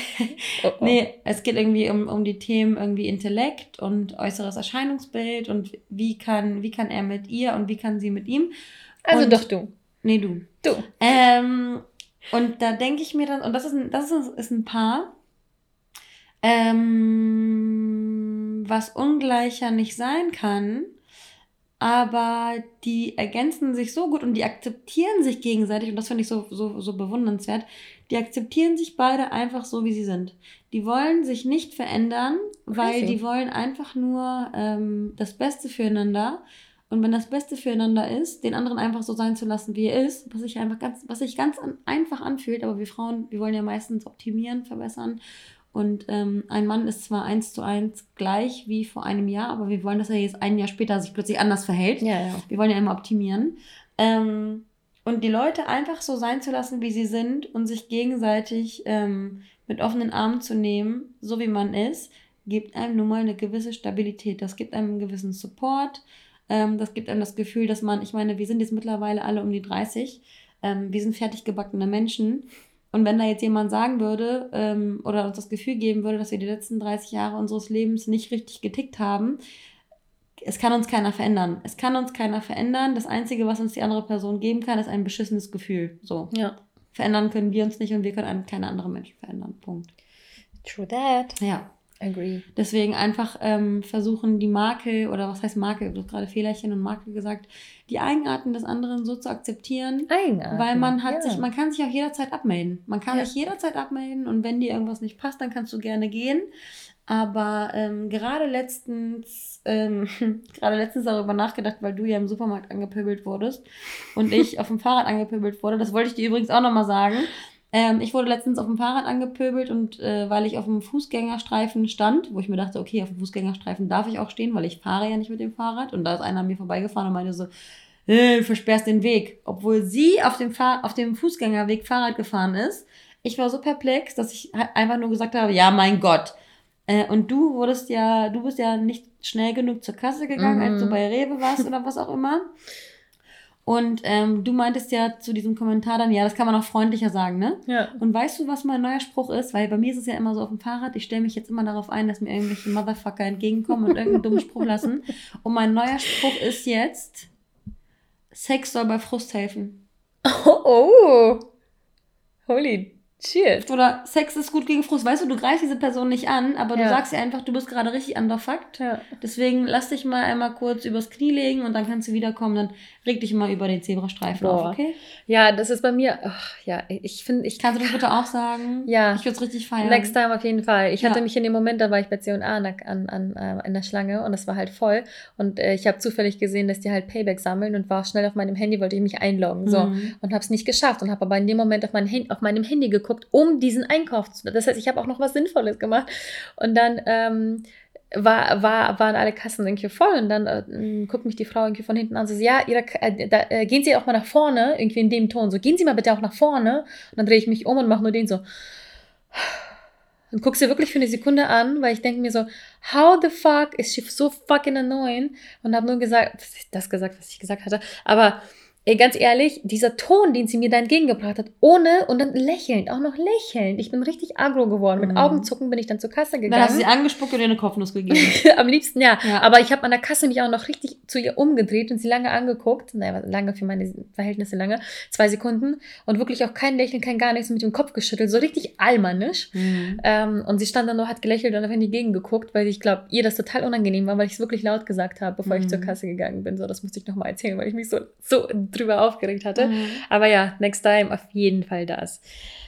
oh, oh. Nee, es geht irgendwie um, um die Themen irgendwie Intellekt und äußeres Erscheinungsbild und wie kann, wie kann er mit ihr und wie kann sie mit ihm. Also und, doch du. Nee, du. Du. Ähm, und da denke ich mir dann, und das ist ein, das ist, ist ein Paar, ähm, was ungleicher nicht sein kann, aber die ergänzen sich so gut und die akzeptieren sich gegenseitig und das finde ich so, so, so bewundernswert. Die akzeptieren sich beide einfach so, wie sie sind. Die wollen sich nicht verändern, weil Crazy. die wollen einfach nur ähm, das Beste füreinander. Und wenn das Beste füreinander ist, den anderen einfach so sein zu lassen, wie er ist, was sich einfach ganz, was sich ganz an, einfach anfühlt, aber wir Frauen, wir wollen ja meistens optimieren, verbessern und ähm, ein Mann ist zwar eins zu eins gleich wie vor einem Jahr, aber wir wollen, dass er jetzt ein Jahr später sich plötzlich anders verhält. Ja, ja. Wir wollen ja immer optimieren. Ähm, und die Leute einfach so sein zu lassen, wie sie sind und sich gegenseitig ähm, mit offenen Armen zu nehmen, so wie man ist, gibt einem nun mal eine gewisse Stabilität. Das gibt einem einen gewissen Support. Ähm, das gibt einem das Gefühl, dass man, ich meine, wir sind jetzt mittlerweile alle um die 30. Ähm, wir sind fertig gebackene Menschen und wenn da jetzt jemand sagen würde ähm, oder uns das Gefühl geben würde, dass wir die letzten 30 Jahre unseres Lebens nicht richtig getickt haben, es kann uns keiner verändern. Es kann uns keiner verändern. Das Einzige, was uns die andere Person geben kann, ist ein beschissenes Gefühl. So. Ja. Verändern können wir uns nicht und wir können keine anderen Menschen verändern. Punkt. True that. Ja. Agree. Deswegen einfach ähm, versuchen, die Makel, oder was heißt Makel, du hast gerade Fehlerchen und Makel gesagt, die Eigenarten des anderen so zu akzeptieren. Eigenarten. Weil man hat ja. sich, man kann sich auch jederzeit abmelden. Man kann ja. sich jederzeit abmelden und wenn dir irgendwas nicht passt, dann kannst du gerne gehen. Aber ähm, gerade letztens, ähm, gerade letztens darüber nachgedacht, weil du ja im Supermarkt angepöbelt wurdest und ich auf dem Fahrrad angepöbelt wurde. Das wollte ich dir übrigens auch nochmal sagen. Ähm, ich wurde letztens auf dem Fahrrad angepöbelt und äh, weil ich auf dem Fußgängerstreifen stand, wo ich mir dachte, okay, auf dem Fußgängerstreifen darf ich auch stehen, weil ich fahre ja nicht mit dem Fahrrad. Und da ist einer an mir vorbeigefahren und meinte so, äh, du versperrst den Weg. Obwohl sie auf dem, Fahr auf dem Fußgängerweg Fahrrad gefahren ist. Ich war so perplex, dass ich halt einfach nur gesagt habe, ja, mein Gott. Äh, und du wurdest ja, du bist ja nicht schnell genug zur Kasse gegangen, als du Mhm. bei Rewe warst oder was auch immer. Und ähm, du meintest ja zu diesem Kommentar dann, ja, das kann man auch freundlicher sagen, ne? Ja. Und weißt du, was mein neuer Spruch ist? Weil bei mir ist es ja immer so auf dem Fahrrad, ich stelle mich jetzt immer darauf ein, dass mir irgendwelche Motherfucker entgegenkommen und irgendeinen dummen Spruch lassen. Und mein neuer Spruch ist jetzt, Sex soll bei Frust helfen. Oh, oh. Holy shit. Oder Sex ist gut gegen Frust. Weißt du, du greifst diese Person nicht an, aber du Ja. sagst ihr einfach, du bist gerade richtig underfucked. Ja. Deswegen lass dich mal einmal kurz übers Knie legen und dann kannst du wiederkommen. Dann reg dich mal über den Zebrastreifen Boah. auf, okay? ja, das ist bei mir, ach, ja, ich finde, ich Kannst du das bitte auch sagen? Ja. Ich würde es richtig feiern. Next time auf jeden Fall. Ich Ja. hatte mich in dem Moment, da war ich bei C&A an, an, an, äh, in der Schlange und es war halt voll. Und äh, ich habe zufällig gesehen, dass die halt Payback sammeln und war schnell auf meinem Handy, wollte ich mich einloggen. So. Mhm. Und habe es nicht geschafft und habe aber in dem Moment auf, mein auf meinem Handy geguckt, um diesen Einkauf zu... Das heißt, ich habe auch noch was Sinnvolles gemacht. Und dann... Ähm, war, war, waren alle Kassen irgendwie voll und dann äh, guckt mich die Frau irgendwie von hinten an, so, ja, ihre, äh, da, äh, gehen Sie auch mal nach vorne, irgendwie in dem Ton, so, gehen Sie mal bitte auch nach vorne. Und dann drehe ich mich um und mache nur den so. Und guck sie wirklich für eine Sekunde an, weil ich denke mir so, how the fuck is she so fucking annoying? Und habe nur gesagt, das gesagt, was ich gesagt hatte. Aber ey, ganz ehrlich, dieser Ton, den sie mir da entgegengebracht hat, ohne und dann lächelnd, auch noch lächelnd. Ich bin richtig aggro geworden. Mit Mhm. Augenzucken bin ich dann zur Kasse Dann hast du gegangen. sie angespuckt und ihr eine Kopfnuss gegeben. Am liebsten ja. Ja. Aber ich habe an der Kasse mich auch noch richtig zu ihr umgedreht und sie lange angeguckt. Naja, lange für meine Verhältnisse lange. Zwei Sekunden. Und wirklich auch kein Lächeln, kein gar nichts mit dem Kopf geschüttelt. So richtig allmannisch. Mhm. Ähm, und sie stand dann nur, hat gelächelt und auf die Gegend geguckt, weil ich glaube, ihr das total unangenehm war, weil ich es wirklich laut gesagt habe, bevor ich Mhm. zur Kasse gegangen bin. So, das musste ich nochmal erzählen, weil ich mich so, so drüber aufgeregt hatte. Mhm. Aber ja, next time auf jeden Fall das.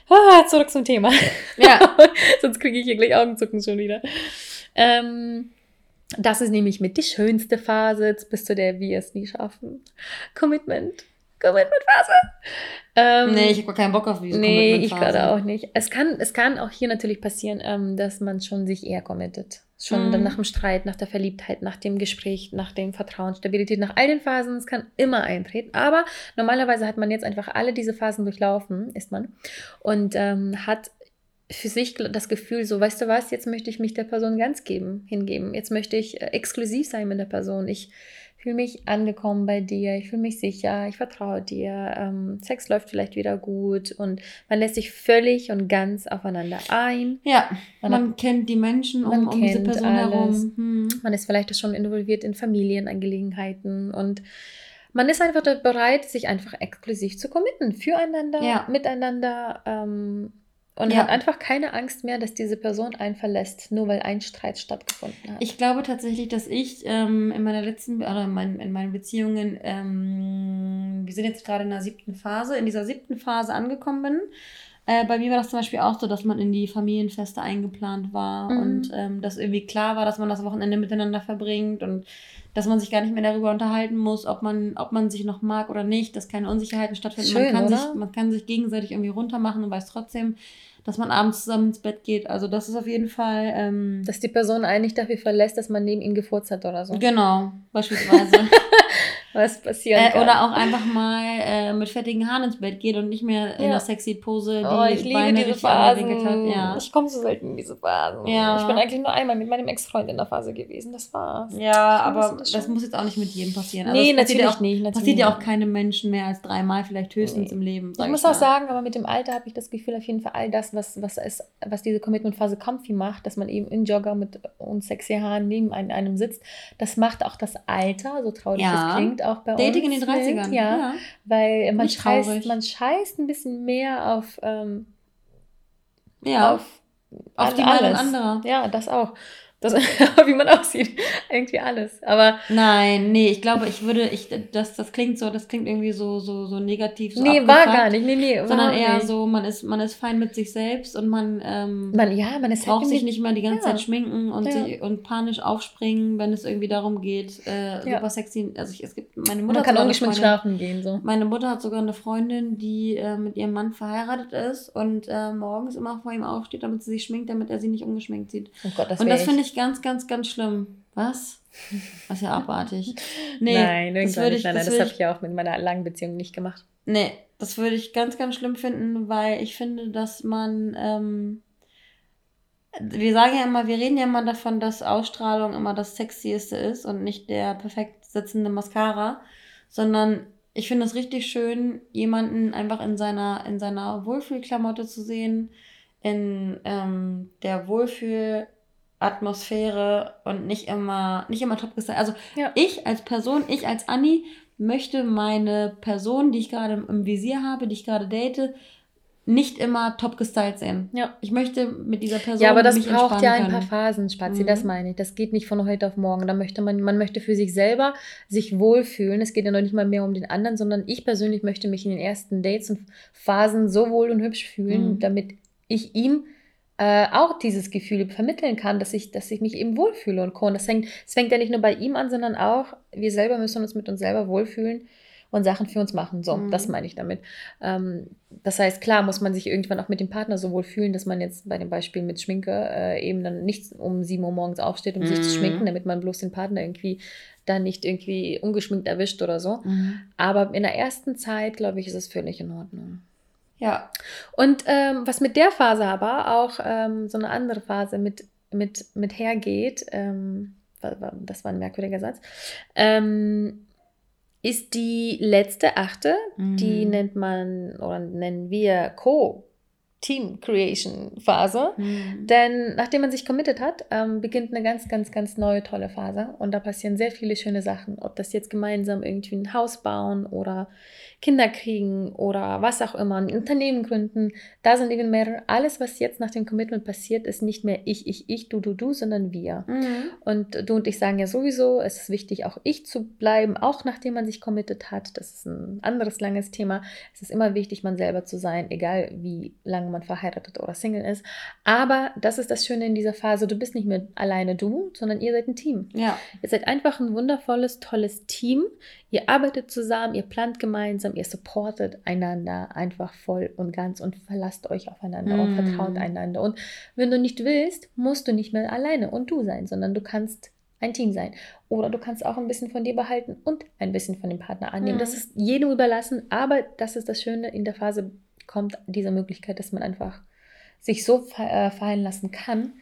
Ah, zurück zum Thema. Ja. Sonst kriege ich hier gleich Augenzucken schon wieder. Ähm, das ist nämlich mit die schönste Phase, bis zu der wir es nie schaffen. Commitment. Commitment-Phase. Ähm, Nee, ich habe gar keinen Bock auf diese Nee, ich gerade auch nicht. Es kann, es kann auch hier natürlich passieren, ähm, dass man schon sich eher committet. Schon Mhm. dann nach dem Streit, nach der Verliebtheit, nach dem Gespräch, nach dem Vertrauen, Stabilität, nach all den Phasen. Es kann immer eintreten. Aber normalerweise hat man jetzt einfach alle diese Phasen durchlaufen, ist man. Und ähm, hat für sich das Gefühl, so, weißt du was, jetzt möchte ich mich der Person ganz geben, hingeben. Jetzt möchte ich äh, exklusiv sein mit der Person. Ich fühle mich angekommen bei dir, ich fühle mich sicher, ich vertraue dir, ähm, Sex läuft vielleicht wieder gut und man lässt sich völlig und ganz aufeinander ein. Ja, Man man, kennt die Menschen um, man um diese kennt Person alles. herum. Hm. Man ist vielleicht schon involviert in Familienangelegenheiten und man ist einfach bereit, sich einfach exklusiv zu committen, füreinander, Ja. miteinander ähm, und Ja. hat einfach keine Angst mehr, dass diese Person einen verlässt, nur weil ein Streit stattgefunden hat. Ich glaube tatsächlich, dass ich ähm, in meiner letzten, oder in meinen, in meinen Beziehungen, ähm, wir sind jetzt gerade in der siebten Phase, in dieser siebten Phase angekommen bin. Äh, bei mir war das zum Beispiel auch so, dass man in die Familienfeste eingeplant war Mhm. und ähm, dass irgendwie klar war, dass man das Wochenende miteinander verbringt und dass man sich gar nicht mehr darüber unterhalten muss, ob man, ob man sich noch mag oder nicht, dass keine Unsicherheiten stattfinden. Schön, man, kann oder? sich, man kann sich gegenseitig irgendwie runtermachen und weiß trotzdem, dass man abends zusammen ins Bett geht. Also das ist auf jeden Fall. Ähm, dass die Person einen nicht dafür verlässt, dass man neben ihm gefurzt hat oder so. Genau, beispielsweise. Was passieren äh, kann. oder auch einfach mal äh, mit fettigen Haaren ins Bett geht und nicht mehr in Ja. der sexy Pose die Oh, ich liebe Beine diese Phasen. Ja. Ich komme so selten in diese Phasen. Ja. Ich bin eigentlich nur einmal mit meinem Ex-Freund in der Phase gewesen. Das war's. ja, Ich aber das das, muss jetzt auch nicht mit jedem passieren. nee, es passiert natürlich auch, nicht. Natürlich Passiert ja auch keinem Menschen mehr als dreimal, vielleicht höchstens Nee. im Leben. Ich muss mal. auch sagen, aber mit dem Alter habe ich das Gefühl, auf jeden Fall all das, was, was, ist, was diese Commitment-Phase comfy macht, dass man eben in Jogger mit unsexy Haaren neben einem, sitzt, das macht auch das Alter, so traurig Ja. das klingt, auch bei Dating in uns. den 30ern. Mit, ja, weil man Nicht scheißt, traurig. man scheißt ein bisschen mehr auf, ähm, Ja, auf, auf, die Meinung alles. anderer. Ja, das auch. Das, wie man aussieht. Irgendwie alles. Aber Nein, nee, ich glaube, ich würde, ich, das, das klingt so, das klingt irgendwie so, so, so negativ. So nee, war gar nicht. Nee, nee, Sondern eher nicht. so, man ist, man ist fein mit sich selbst und man, ähm, Man, ja, man ist braucht sich nicht mehr die ganze Ja. Zeit schminken und, Ja. sich, und panisch aufspringen, wenn es irgendwie darum geht, äh, Ja. super sexy. Also ich, es gibt meine Mutter Man kann ungeschminkt schlafen gehen. So. Meine Mutter hat sogar eine Freundin, die äh, mit ihrem Mann verheiratet ist und äh, morgens immer vor ihm aufsteht, damit sie sich schminkt, damit er sie nicht ungeschminkt sieht. Oh Gott, das und das finde ich ganz, ganz, ganz schlimm. Was? Das ist ja abartig. Nee, nein, das würde ich, Nein, das nein, das würde habe ich, ja auch mit meiner langen Beziehung nicht gemacht. nee, das würde ich ganz, ganz schlimm finden, weil ich finde, dass man, ähm, wir sagen ja immer, wir reden ja immer davon, dass Ausstrahlung immer das Sexieste ist und nicht der perfekt sitzende Mascara, sondern ich finde es richtig schön, jemanden einfach in seiner, in seiner Wohlfühlklamotte zu sehen, in ähm, der Wohlfühlatmosphäre und nicht immer, nicht immer top gestylt. Also Ja. ich als Person, ich als Anni, möchte meine Person, die ich gerade im- Visier habe, die ich gerade date, nicht immer top gestylt sehen. Ja. Ich möchte mit dieser Person Ja, aber das braucht ja ein paar. Phasen, Spazi, Mhm. das meine ich. Das geht nicht von heute auf morgen. Da möchte man, man möchte für sich selber sich wohlfühlen. Es geht ja noch nicht mal mehr um den anderen, sondern ich persönlich möchte mich in den ersten Dates und Phasen so wohl und hübsch fühlen, Mhm. damit ich ihm äh, auch dieses Gefühl vermitteln kann, dass ich, dass ich mich eben wohlfühle und Co. Und das fängt, das fängt ja nicht nur bei ihm an, sondern auch, wir selber müssen uns mit uns selber wohlfühlen und Sachen für uns machen. So, Mhm. das meine ich damit. Ähm, das heißt, klar muss man sich irgendwann auch mit dem Partner so wohl fühlen, dass man jetzt bei dem Beispiel mit Schminke äh, eben dann nicht um 7 Uhr morgens aufsteht, um sich zu Mhm. schminken, damit man bloß den Partner irgendwie dann nicht irgendwie ungeschminkt erwischt oder so. Mhm. Aber in der ersten Zeit, glaube ich, ist es völlig in Ordnung. Ja. Und ähm, was mit der Phase aber auch ähm, so eine andere Phase mit, mit, mit hergeht, ähm, das war ein merkwürdiger Satz, ähm, ist die letzte achte, die Mhm. nennt man oder nennen wir Co-Team-Creation-Phase. Mhm. Denn nachdem man sich committed hat, ähm, beginnt eine ganz, ganz, ganz neue tolle Phase. Und da passieren sehr viele schöne Sachen. Ob das jetzt gemeinsam irgendwie ein Haus bauen oder Kinder kriegen oder was auch immer, ein Unternehmen gründen, da sind even mehr. Alles, was jetzt nach dem Commitment passiert, ist nicht mehr ich, ich, ich, du, du, du, sondern wir. Mhm. Und du und ich sagen ja sowieso, es ist wichtig, auch ich zu bleiben, auch nachdem man sich committed hat. Das ist ein anderes langes Thema. Es ist immer wichtig, man selber zu sein, egal wie lange man verheiratet oder Single ist. Aber das ist das Schöne in dieser Phase. Du bist nicht mehr alleine du, sondern ihr seid ein Team. Ja. Ihr seid einfach ein wundervolles, tolles Team. Ihr arbeitet zusammen, ihr plant gemeinsam, ihr supportet einander einfach voll und ganz und verlasst euch aufeinander und Mm. vertraut einander. Und wenn du nicht willst, musst du nicht mehr alleine und du sein, sondern du kannst ein Team sein. Oder du kannst auch ein bisschen von dir behalten und ein bisschen von dem Partner annehmen. Mhm. Das ist jedem überlassen, aber das ist das Schöne, in der Phase kommt diese Möglichkeit, dass man einfach sich so äh, fallen lassen kann,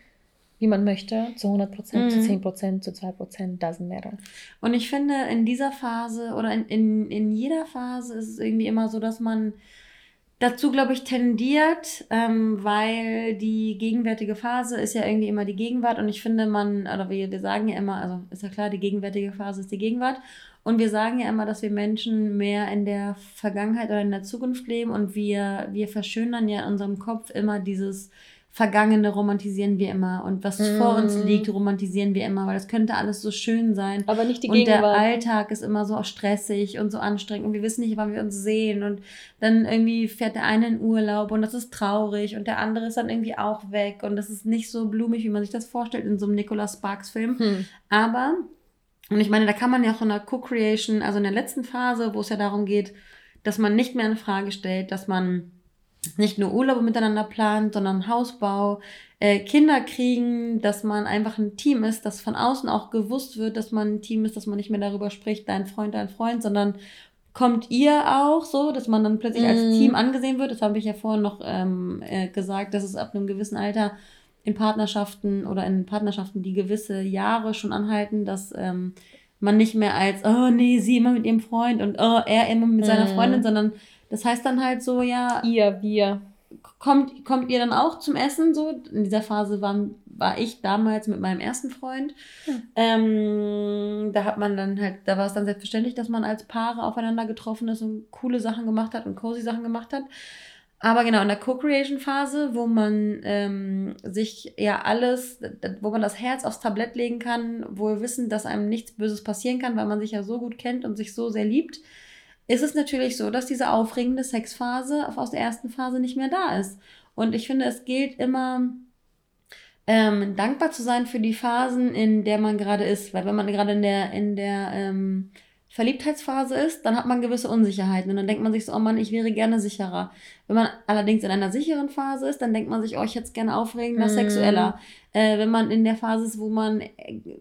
wie man möchte, zu 100 Prozent, zu Mhm. 10 Prozent, zu 2 Prozent, doesn't matter. Und ich finde, in dieser Phase oder in, in, in jeder Phase ist es irgendwie immer so, dass man dazu, glaube ich, tendiert, ähm, weil die gegenwärtige Phase ist ja irgendwie immer die Gegenwart und ich finde, man, oder wir, wir sagen ja immer, also ist ja klar, die gegenwärtige Phase ist die Gegenwart und wir sagen ja immer, dass wir Menschen mehr in der Vergangenheit oder in der Zukunft leben und wir, wir verschönern ja in unserem Kopf immer dieses Vergangene romantisieren wir immer und was vor uns Mhm. liegt, romantisieren wir immer, weil das könnte alles so schön sein. Aber nicht die Und der Gegenwart. Alltag ist immer so stressig und so anstrengend und wir wissen nicht, wann wir uns sehen und dann irgendwie fährt der eine in Urlaub und das ist traurig und der andere ist dann irgendwie auch weg und das ist nicht so blumig, wie man sich das vorstellt in so einem Nicholas Sparks Film. Hm. Aber, und ich meine, da kann man ja auch in der Co-Creation, also in der letzten Phase, wo es ja darum geht, dass man nicht mehr in Frage stellt, dass man nicht nur Urlaube miteinander plant, sondern Hausbau, äh, Kinder kriegen, dass man einfach ein Team ist, dass von außen auch gewusst wird, dass man ein Team ist, dass man nicht mehr darüber spricht, dein Freund, dein Freund, sondern kommt ihr auch so, dass man dann plötzlich als Mhm. Team angesehen wird. Das habe ich ja vorhin noch ähm, äh, gesagt, dass es ab einem gewissen Alter in Partnerschaften oder in Partnerschaften, die gewisse Jahre schon anhalten, dass ähm, man nicht mehr als, oh nee, sie immer mit ihrem Freund und oh, er immer mit seiner Mhm. Freundin, sondern das heißt dann halt so, ja, Ihr, wir. kommt, kommt ihr dann auch zum Essen so? In dieser Phase war, war ich damals mit meinem ersten Freund. Hm. Ähm, da hat man dann halt, da war es dann selbstverständlich, dass man als Paare aufeinander getroffen ist und coole Sachen gemacht hat und cozy Sachen gemacht hat. Aber genau, in der Co-Creation-Phase, wo man ähm, sich ja alles, wo man das Herz aufs Tablett legen kann, wohl wissen, dass einem nichts Böses passieren kann, weil man sich ja so gut kennt und sich so sehr liebt, ist es natürlich so, dass diese aufregende Sexphase aus der ersten Phase nicht mehr da ist. Und ich finde, es gilt immer ähm, dankbar zu sein für die Phasen, in der man gerade ist. Weil wenn man gerade in der, in der ähm, Verliebtheitsphase ist, dann hat man gewisse Unsicherheiten und dann denkt man sich so, oh Mann, ich wäre gerne sicherer. Wenn man allerdings in einer sicheren Phase ist, dann denkt man sich, oh, ich hätte es gerne aufregender, Mhm. sexueller. Äh, wenn man in der Phase ist, wo man äh,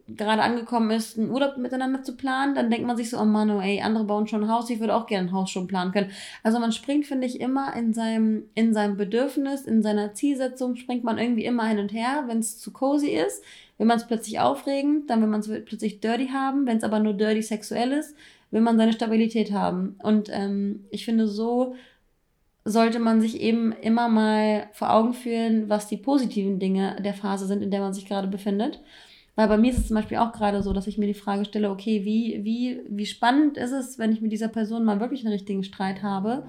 gerade angekommen ist, einen Urlaub miteinander zu planen, dann denkt man sich so, oh Mann, oh ey, andere bauen schon ein Haus, ich würde auch gerne ein Haus schon planen können. Also man springt, finde ich, immer in seinem, in seinem Bedürfnis, in seiner Zielsetzung, springt man irgendwie immer hin und her, wenn es zu cozy ist. Will man es plötzlich aufregend, dann will man es plötzlich dirty haben. Wenn es aber nur dirty sexuell ist, will man seine Stabilität haben. Und ähm, ich finde, so sollte man sich eben immer mal vor Augen führen, was die positiven Dinge der Phase sind, in der man sich gerade befindet. Weil bei mir ist es zum Beispiel auch gerade so, dass ich mir die Frage stelle, okay, wie, wie, wie spannend ist es, wenn ich mit dieser Person mal wirklich einen richtigen Streit habe?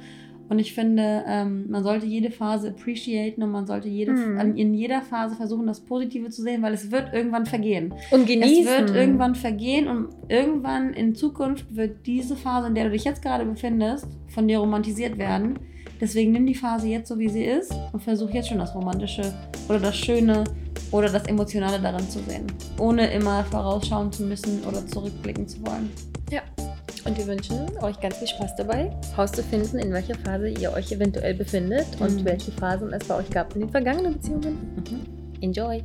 Und ich finde, ähm, man sollte jede Phase appreciaten und man sollte jede, mhm. in jeder Phase versuchen, das Positive zu sehen, weil es wird irgendwann vergehen. Und genießen. Es wird irgendwann vergehen und irgendwann in Zukunft wird diese Phase, in der du dich jetzt gerade befindest, von dir romantisiert werden. Deswegen nimm die Phase jetzt so, wie sie ist und versuch jetzt schon das Romantische oder das Schöne oder das Emotionale daran zu sehen. Ohne immer vorausschauen zu müssen oder zurückblicken zu wollen. Ja. Und wir wünschen euch ganz viel Spaß dabei, herauszufinden, in welcher Phase ihr euch eventuell befindet mhm. und welche Phasen es bei euch gab in den vergangenen Beziehungen. Mhm. Enjoy!